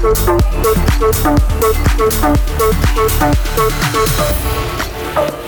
Thank you.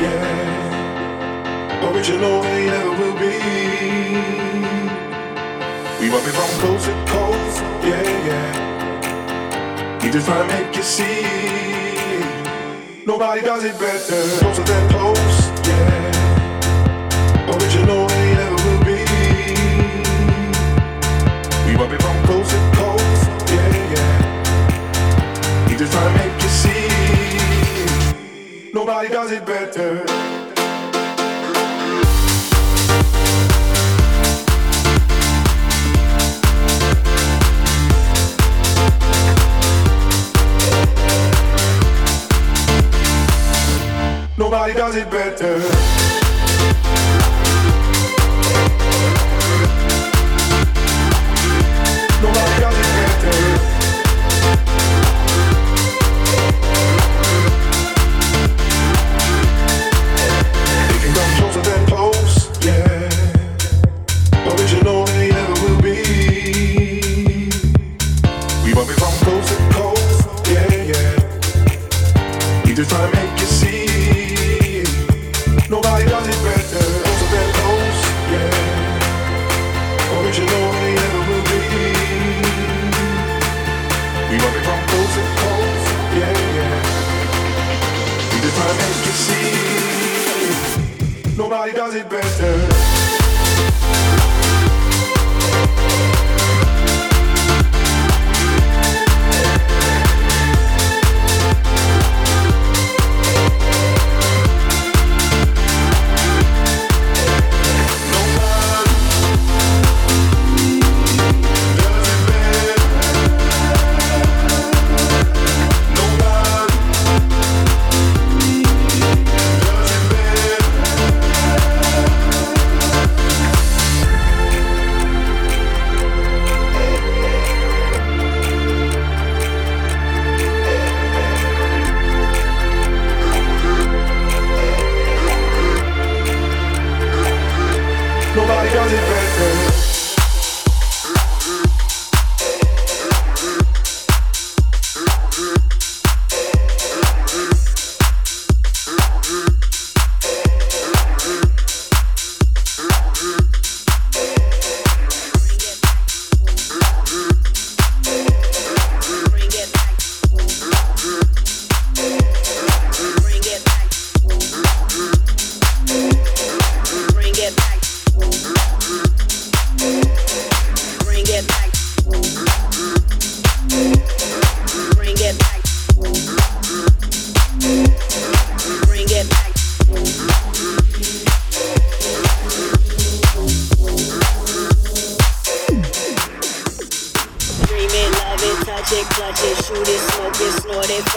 yeah. Original they ever will be. We rub it from coast to coast, yeah, yeah. We just try to make you see. Nobody does it better, closer than close, yeah. Original they ever will be. We rub it from coast to coast, yeah, yeah. We just try to make Nobody does it better. Nobody does it better.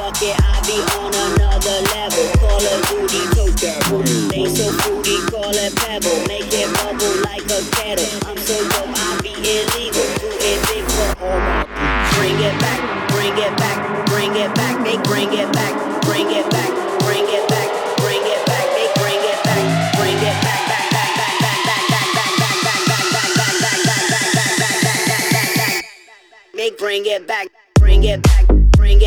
Fuck it, I be on another level. Call Duty, tote that They so fruity, call it pebble. Make it bubble like a kettle. I'm so dope, I be illegal. Do it big for all my Bring it back, bring it back, bring it back. They bring it back, bring it back, bring it back, bring it back. They bring it back, bring it back, back, back, back, back, back, back, back, back, back, back, back, back, back, back, back, back, back, back, back. It back it back, bring it back, bring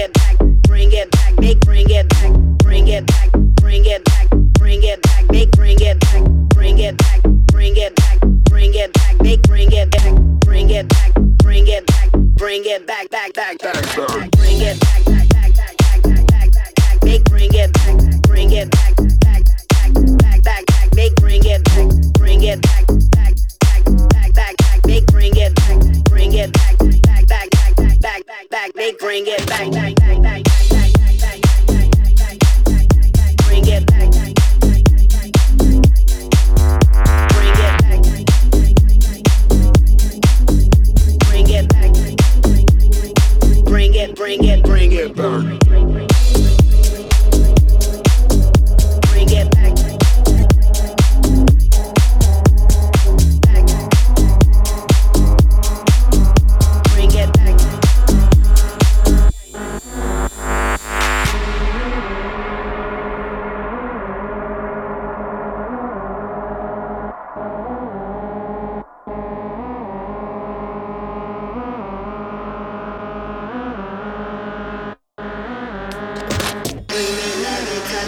back, bring it back, bring it back, bring it back, bring it back, make bring it back, bring it back, bring it back, bring it back, make bring it back, bring it back, bring it back, bring it back, back, back, back, bring it back, back, back, back, back, back, back, back, make bring it back, bring it back, back, back, back, back, back, make bring it back, bring it back, back, back, back, back, back, make bring it back, bring it back, back, back, back, back, back, back, they bring it back, back, back, back, bring it. Bring it. Bring it back.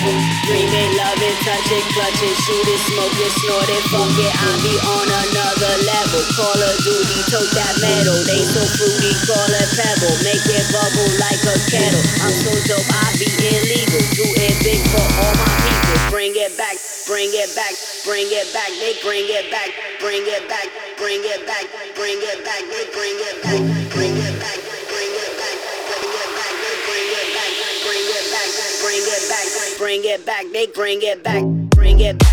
Dream it, love it, touch it, clutch it, shoot it, smoke it, snort it, fuck it. I be on another level. Call of Duty, tote that metal. They so fruity, call a pebble. Make it bubble like a kettle. I'm so dope, I be illegal. Do it big for all my people. Bring it back, bring it back, bring it back. They bring it back, bring it back, bring it back, bring it back. They bring it back. bring it back, bring it back, they bring it back, bring it back.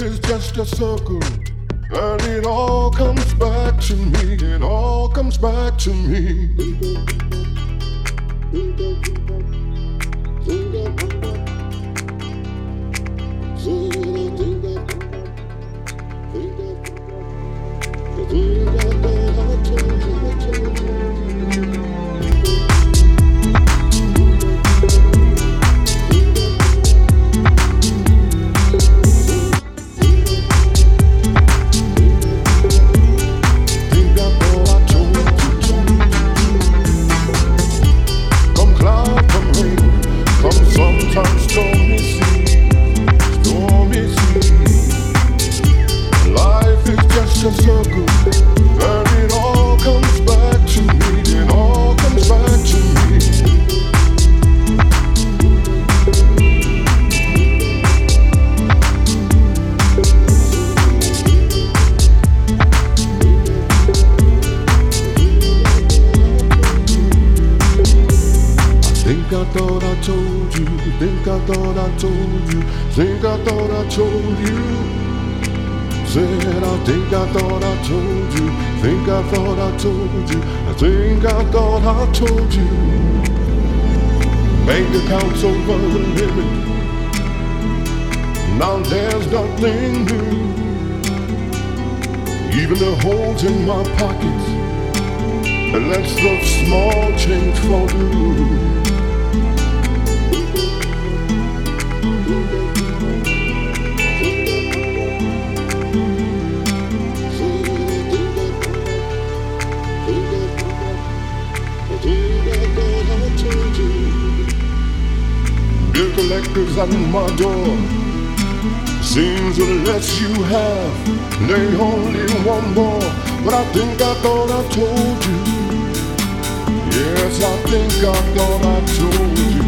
Life is just a circle, and it all comes back to me. It all comes back to me. Said I think I thought I told you, think I thought I told you, I think I thought I told you. Bank accounts over the limit. Now there's nothing new. Even the holes in my pockets, and lets the small change fall through. Collectors at my door. Seems the less you have, they only want more. But I think I thought I told you. Yes, I think I thought I told you.